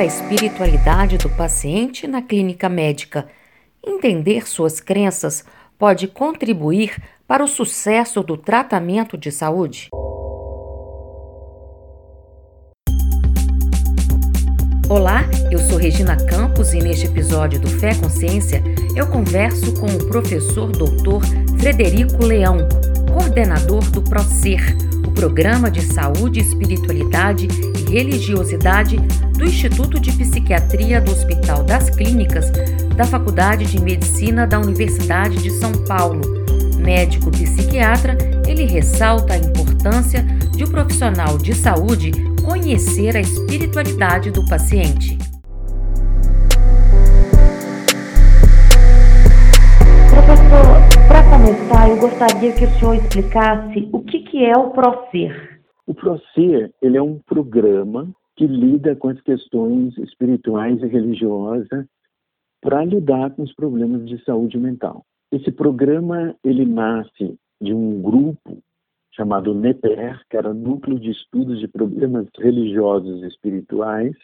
a espiritualidade do paciente na clínica médica. Entender suas crenças pode contribuir para o sucesso do tratamento de saúde. Olá, eu sou Regina Campos e neste episódio do Fé Consciência eu converso com o professor doutor Frederico Leão, coordenador do PROCER, o Programa de Saúde, Espiritualidade e Religiosidade do Instituto de Psiquiatria do Hospital das Clínicas da Faculdade de Medicina da Universidade de São Paulo. Médico psiquiatra, ele ressalta a importância de um profissional de saúde conhecer a espiritualidade do paciente. Professor, para começar, eu gostaria que o senhor explicasse o que, que é o PROCER. O PROCER ele é um programa que lida com as questões espirituais e religiosas para lidar com os problemas de saúde mental. Esse programa ele nasce de um grupo chamado NEPER, que era Núcleo de Estudos de Problemas Religiosos e Espirituais,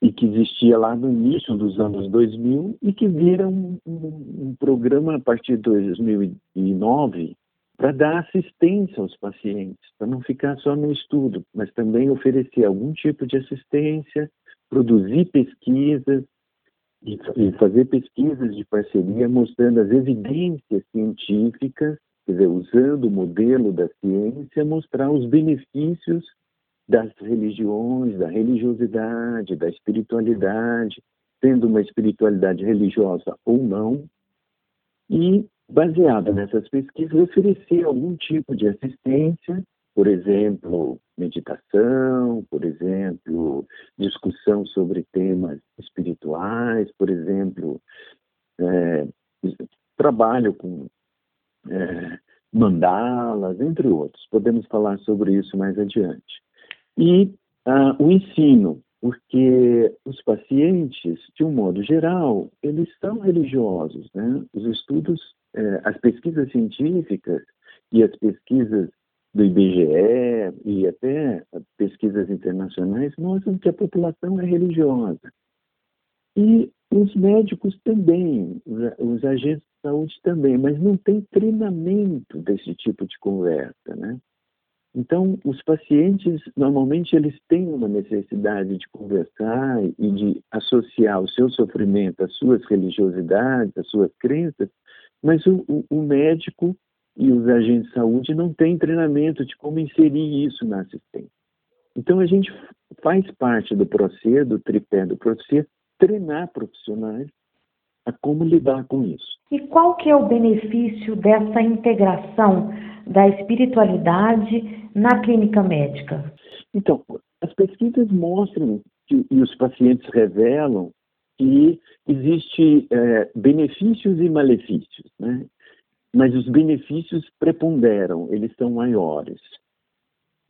e que existia lá no início dos anos 2000 e que vira um, um, um programa a partir de 2009 para dar assistência aos pacientes, para não ficar só no estudo, mas também oferecer algum tipo de assistência, produzir pesquisas e, e fazer pesquisas de parceria mostrando as evidências científicas quer dizer, usando o modelo da ciência, mostrar os benefícios das religiões, da religiosidade, da espiritualidade, sendo uma espiritualidade religiosa ou não, e, baseada nessas pesquisas, oferecer algum tipo de assistência, por exemplo, meditação, por exemplo, discussão sobre temas espirituais, por exemplo, é, trabalho com é, mandalas, entre outros. Podemos falar sobre isso mais adiante. E ah, o ensino, porque os pacientes, de um modo geral, eles são religiosos, né? Os estudos, as pesquisas científicas e as pesquisas do IBGE e até pesquisas internacionais mostram que a população é religiosa. E os médicos também, os agentes de saúde também, mas não tem treinamento desse tipo de conversa, né? Então, os pacientes, normalmente, eles têm uma necessidade de conversar e de associar o seu sofrimento às suas religiosidades, às suas crenças, mas o, o, o médico e os agentes de saúde não têm treinamento de como inserir isso na assistência. Então, a gente faz parte do processo, do tripé do processo, treinar profissionais a como lidar com isso. E qual que é o benefício dessa integração da espiritualidade na clínica médica? Então, as pesquisas mostram que, e os pacientes revelam que existe é, benefícios e malefícios, né? Mas os benefícios preponderam, eles são maiores.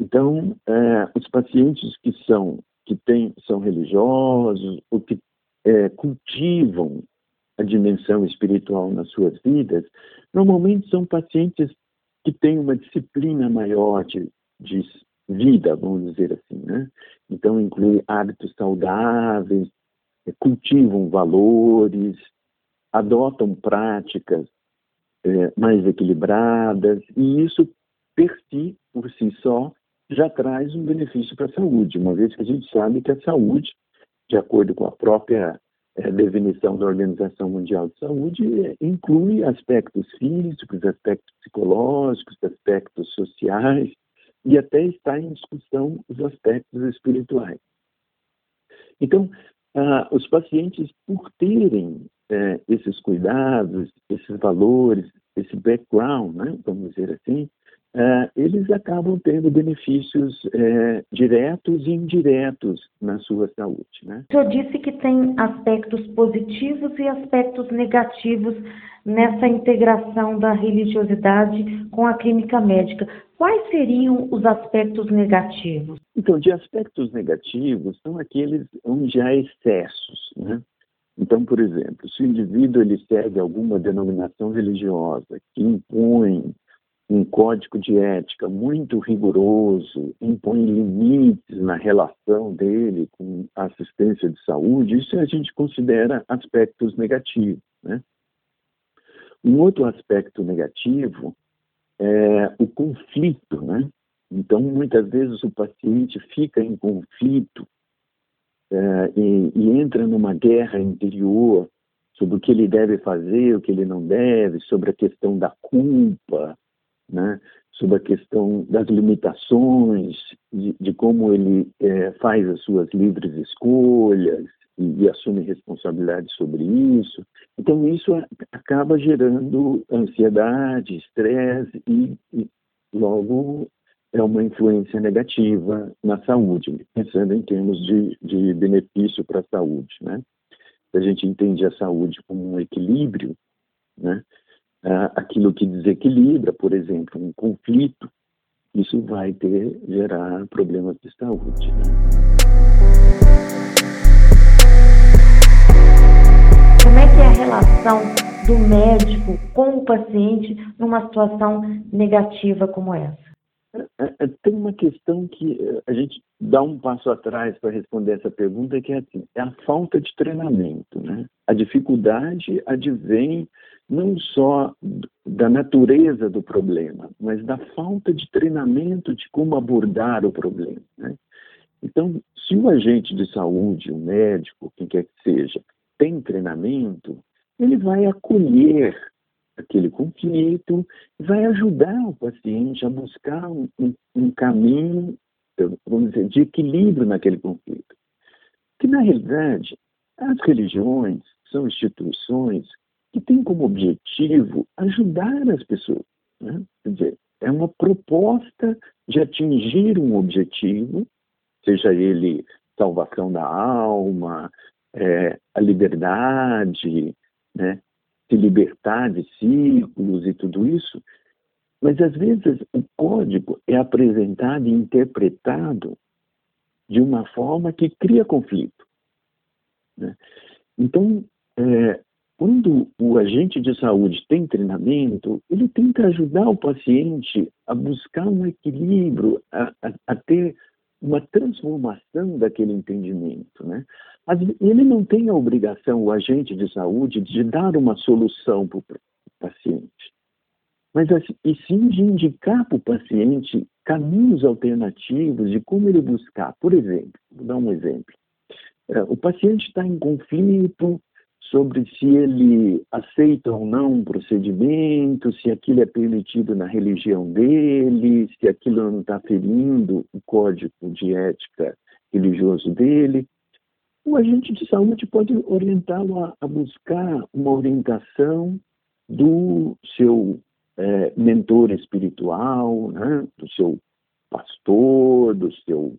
Então, é, os pacientes que são que têm, são religiosos ou que é, cultivam a dimensão espiritual nas suas vidas, normalmente são pacientes que têm uma disciplina maior de, de vida, vamos dizer assim, né? Então inclui hábitos saudáveis, cultivam valores, adotam práticas é, mais equilibradas e isso per si, por si só, já traz um benefício para a saúde, uma vez que a gente sabe que a saúde de acordo com a própria é, definição da Organização Mundial de Saúde, é, inclui aspectos físicos, aspectos psicológicos, aspectos sociais e até está em discussão os aspectos espirituais. Então, ah, os pacientes, por terem é, esses cuidados, esses valores, esse background, né, vamos dizer assim, é, eles acabam tendo benefícios é, diretos e indiretos na sua saúde. Né? O senhor disse que tem aspectos positivos e aspectos negativos nessa integração da religiosidade com a clínica médica. Quais seriam os aspectos negativos? Então, de aspectos negativos são aqueles onde há excessos, né? Então, por exemplo, se o indivíduo ele segue alguma denominação religiosa que impõe um código de ética muito rigoroso, impõe limites na relação dele com a assistência de saúde, isso a gente considera aspectos negativos. Né? Um outro aspecto negativo é o conflito. Né? Então, muitas vezes o paciente fica em conflito é, e, e entra numa guerra interior sobre o que ele deve fazer, o que ele não deve, sobre a questão da culpa, né? sobre a questão das limitações, de, de como ele é, faz as suas livres escolhas e, e, assume responsabilidade sobre isso. Então, isso acaba gerando ansiedade, estresse e, e logo é uma influência negativa na saúde, pensando em termos de, de benefício para a saúde. Né? Se a gente entende a saúde como um equilíbrio, né? Ah, aquilo que desequilibra, por exemplo, um conflito, isso vai ter gerar problemas de saúde. Né? Como é que é a relação do médico com o paciente numa situação negativa como essa? É, é, tem uma questão que a gente dá um passo atrás para responder essa pergunta, que é, assim, é a falta de treinamento. Né? A dificuldade advém não só da natureza do problema, mas da falta de treinamento de como abordar o problema. Né? Então, se o agente de saúde, o médico, quem quer que seja, tem treinamento, ele vai acolher aquele conflito, vai ajudar o paciente a buscar um, um, caminho, vamos dizer, de equilíbrio naquele conflito. Que, na realidade, as religiões são instituições que têm como objetivo ajudar as pessoas. Né? Quer dizer, é uma proposta de atingir um objetivo, seja ele salvação da alma, é, a liberdade, né? se libertar de ciclos e tudo isso, mas às vezes o código é apresentado e interpretado de uma forma que cria conflito. Né? Então, é, quando o agente de saúde tem treinamento, ele tenta ajudar o paciente a buscar um equilíbrio, a, a, a ter uma transformação daquele entendimento. Né? Ele não tem a obrigação, o agente de saúde, de dar uma solução para o paciente, mas assim, e sim de indicar para o paciente caminhos alternativos de como ele buscar. Por exemplo, vou dar um exemplo. É, o paciente está em conflito sobre se ele aceita ou não um procedimento, se aquilo é permitido na religião dele, se aquilo não está ferindo o código de ética religioso dele. O agente de saúde pode orientá-lo a, a, buscar uma orientação do seu é, mentor espiritual, né? do seu pastor, do seu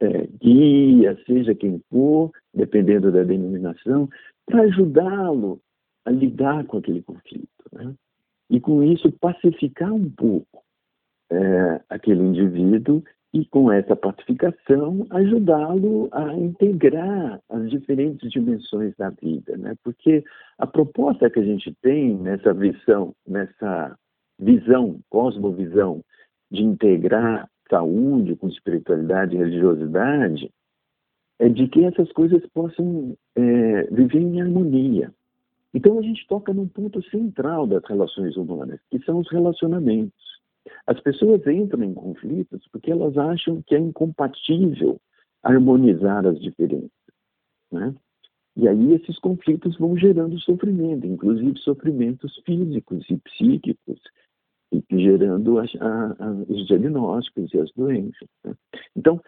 é, guia, seja quem for, dependendo da denominação, para ajudá-lo a lidar com aquele conflito. Né? E com isso pacificar um pouco é, aquele indivíduo e com essa pacificação ajudá-lo a integrar as diferentes dimensões da vida, né? Porque a proposta que a gente tem nessa visão, nessa visão, cosmovisão de integrar saúde com espiritualidade e religiosidade, é de que essas coisas possam é, viver em harmonia. Então a gente toca num ponto central das relações humanas, que são os relacionamentos. As pessoas entram em conflitos porque elas acham que é incompatível harmonizar as diferenças. Né? E aí esses conflitos vão gerando sofrimento, inclusive sofrimentos físicos e psíquicos, e gerando a, a, os diagnósticos e as doenças. Né? Então,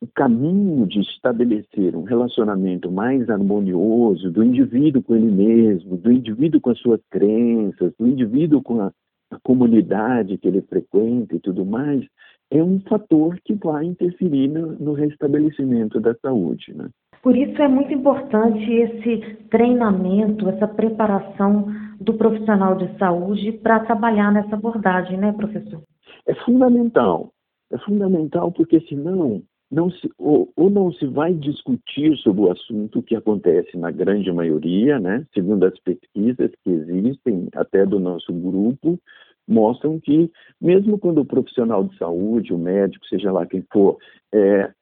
o caminho de estabelecer um relacionamento mais harmonioso do indivíduo com ele mesmo, do indivíduo com as suas crenças, do indivíduo com a, a comunidade que ele frequenta e tudo mais, é um fator que vai interferir no, no restabelecimento da saúde. Né? Por isso é muito importante esse treinamento, essa preparação do profissional de saúde para trabalhar nessa abordagem, né, professor? É fundamental. É fundamental porque senão não se, ou, ou, não se vai discutir sobre o assunto que acontece na grande maioria, né, segundo as pesquisas que existem até do nosso grupo, mostram que, mesmo quando o profissional de saúde, o médico, seja lá quem for, é,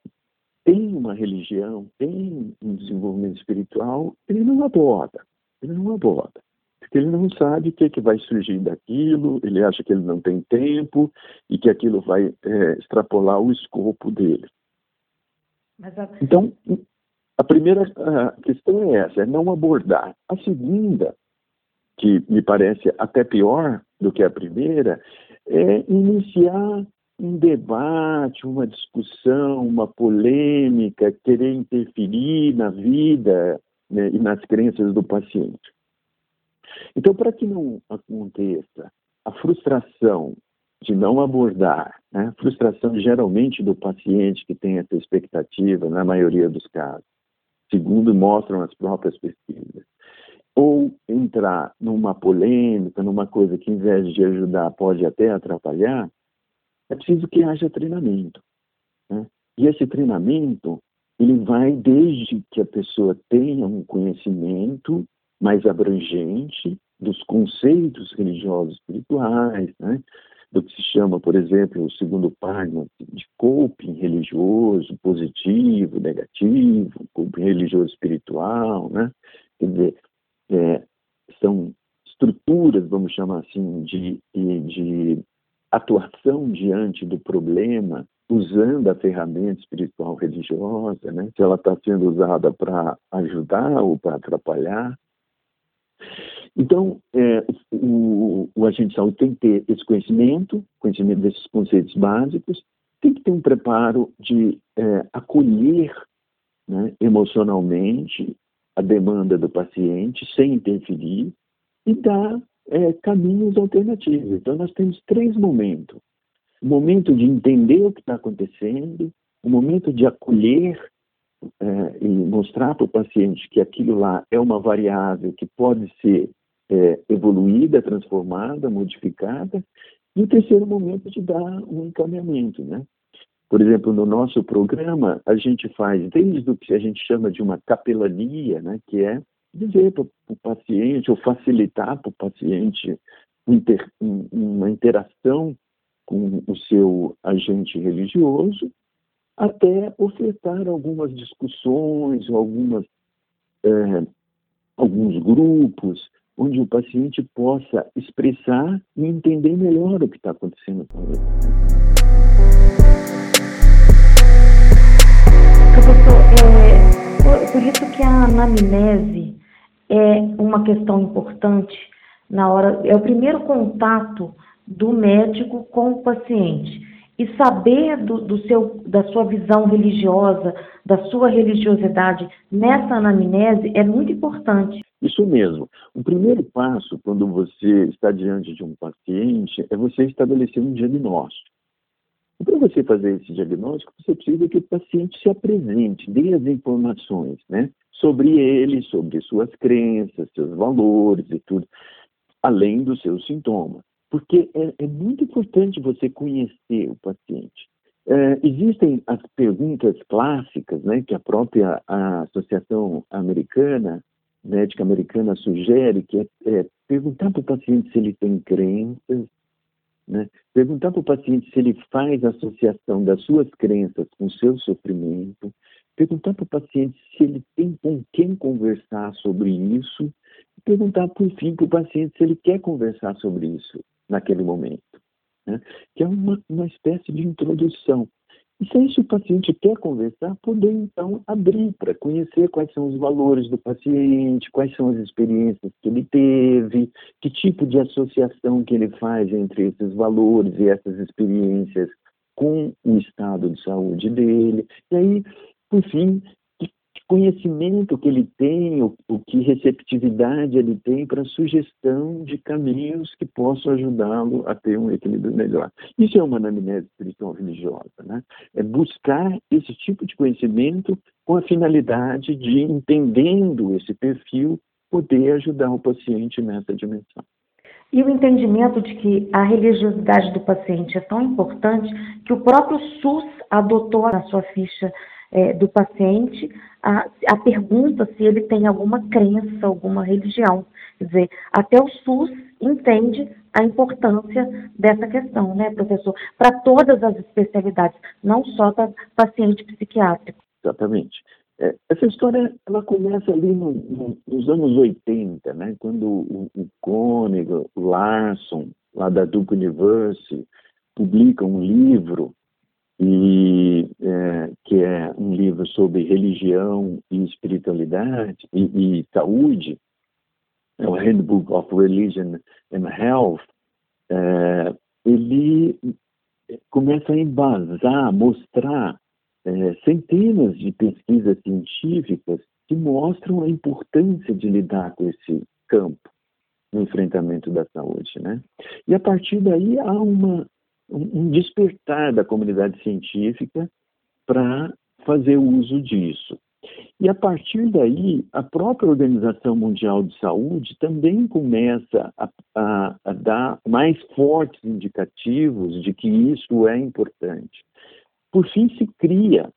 tem uma religião, tem um desenvolvimento espiritual, ele não aborda. Ele não aborda. Porque ele não sabe o que, é que vai surgir daquilo, ele acha que ele não tem tempo e que aquilo vai é, extrapolar o escopo dele. A... Então, a primeira questão é essa, é não abordar. A segunda, que me parece até pior do que a primeira, é iniciar um debate, uma discussão, uma polêmica, querer interferir na vida né, e nas crenças do paciente. Então, para que não aconteça a frustração de não abordar, né, frustração geralmente do paciente que tem essa expectativa, na maioria dos casos, segundo mostram as próprias pesquisas, ou entrar numa polêmica, numa coisa que, em vez de ajudar, pode até atrapalhar, é preciso que haja treinamento. Né? E esse treinamento, ele vai desde que a pessoa tenha um conhecimento mais abrangente dos conceitos religiosos espirituais, né? Do que se chama, por exemplo, o segundo parágrafo de coping religioso, positivo, negativo, coping religioso espiritual, né? Quer dizer, é, são estruturas, vamos chamar assim, de, de atuação diante do problema usando a ferramenta espiritual religiosa, né? se ela está sendo usada para ajudar ou para atrapalhar. Então, é, o, o, agente de saúde tem que ter esse conhecimento, conhecimento desses conceitos básicos, tem que ter um preparo de é, acolher né, emocionalmente a demanda do paciente sem interferir e dar é, caminhos alternativos. Então, nós temos três momentos: o momento de entender o que está acontecendo, o momento de acolher é, e mostrar para o paciente que aquilo lá é uma variável que pode ser é, evoluída, transformada, modificada, e o terceiro momento de dar um encaminhamento, né? Por exemplo, no nosso programa, a gente faz desde o que a gente chama de uma capelania, né, que é dizer para o paciente ou facilitar para o paciente uma interação com o seu agente religioso, até ofertar algumas discussões, algumas, é, alguns grupos, onde o paciente possa expressar e entender melhor o que está acontecendo com ele. Professor, é, por, por isso que a anamnese é uma questão importante na hora, é o primeiro contato do médico com o paciente. E saber do, do seu, da sua visão religiosa, da sua religiosidade nessa anamnese é muito importante. Isso mesmo. O primeiro passo, quando você está diante de um paciente, é você estabelecer um diagnóstico. E para você fazer esse diagnóstico, você precisa que o paciente se apresente, dê as informações, né? sobre ele, sobre suas crenças, seus valores e tudo, além dos seus sintomas. Porque é, é muito importante você conhecer o paciente. É, existem as perguntas clássicas, né, que a própria a Associação Americana, Médica Americana sugere, que é, é perguntar para o paciente se ele tem crenças, né? perguntar para o paciente se ele faz associação das suas crenças com o seu sofrimento, perguntar para o paciente se ele tem com quem conversar sobre isso, e perguntar, por fim, para o paciente se ele quer conversar sobre isso naquele momento. Né? Que é uma, uma espécie de introdução. E se esse paciente quer conversar, poder então abrir para conhecer quais são os valores do paciente, quais são as experiências que ele teve, que tipo de associação que ele faz entre esses valores e essas experiências com o estado de saúde dele. E aí por fim, conhecimento que ele tem, o, o que receptividade ele tem para sugestão de caminhos que possam ajudá-lo a ter um equilíbrio melhor. Isso é uma anamnese espiritual religiosa, né? É buscar esse tipo de conhecimento com a finalidade de, entendendo esse perfil, poder ajudar o paciente nessa dimensão. E o entendimento de que a religiosidade do paciente é tão importante que o próprio SUS adotou na sua ficha é, do paciente a, a pergunta se ele tem alguma crença, alguma religião. Quer dizer, até o SUS entende a importância dessa questão, né, professor, para todas as especialidades, não só para paciente psiquiátrico. Exatamente. É, essa história ela começa ali no, no, nos anos 80, né, quando o, o Koenig, o Larson, lá da Duke University, publicam um livro e sobre religião e espiritualidade e, e saúde, é o Handbook of Religion and Health, é, ele começa a embasar, mostrar é, centenas de pesquisas científicas que mostram a importância de lidar com esse campo no enfrentamento da saúde, né? E a partir daí há uma, um despertar da comunidade científica para fazer uso disso. E a partir daí, a própria Organização Mundial de Saúde também começa a, a, a dar mais fortes indicativos de que isso é importante. Por fim, se cria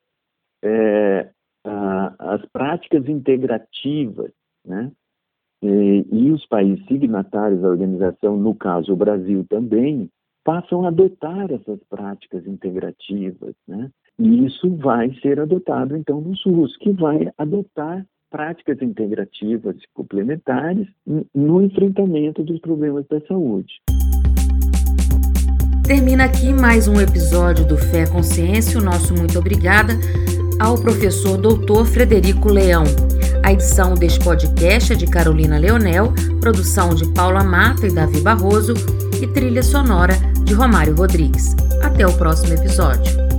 é, a, as práticas integrativas, né? E, e os países signatários da organização, no caso o Brasil também, passam a adotar essas práticas integrativas, né? E isso vai ser adotado, então, no SUS, que vai adotar práticas integrativas complementares no enfrentamento dos problemas da saúde. Termina aqui mais um episódio do Fé Consciência. O nosso muito obrigada ao professor doutor Frederico Leão. A edição deste podcast é de Carolina Leonel, produção de Paula Mata e Davi Barroso e trilha sonora de Romário Rodrigues. Até o próximo episódio.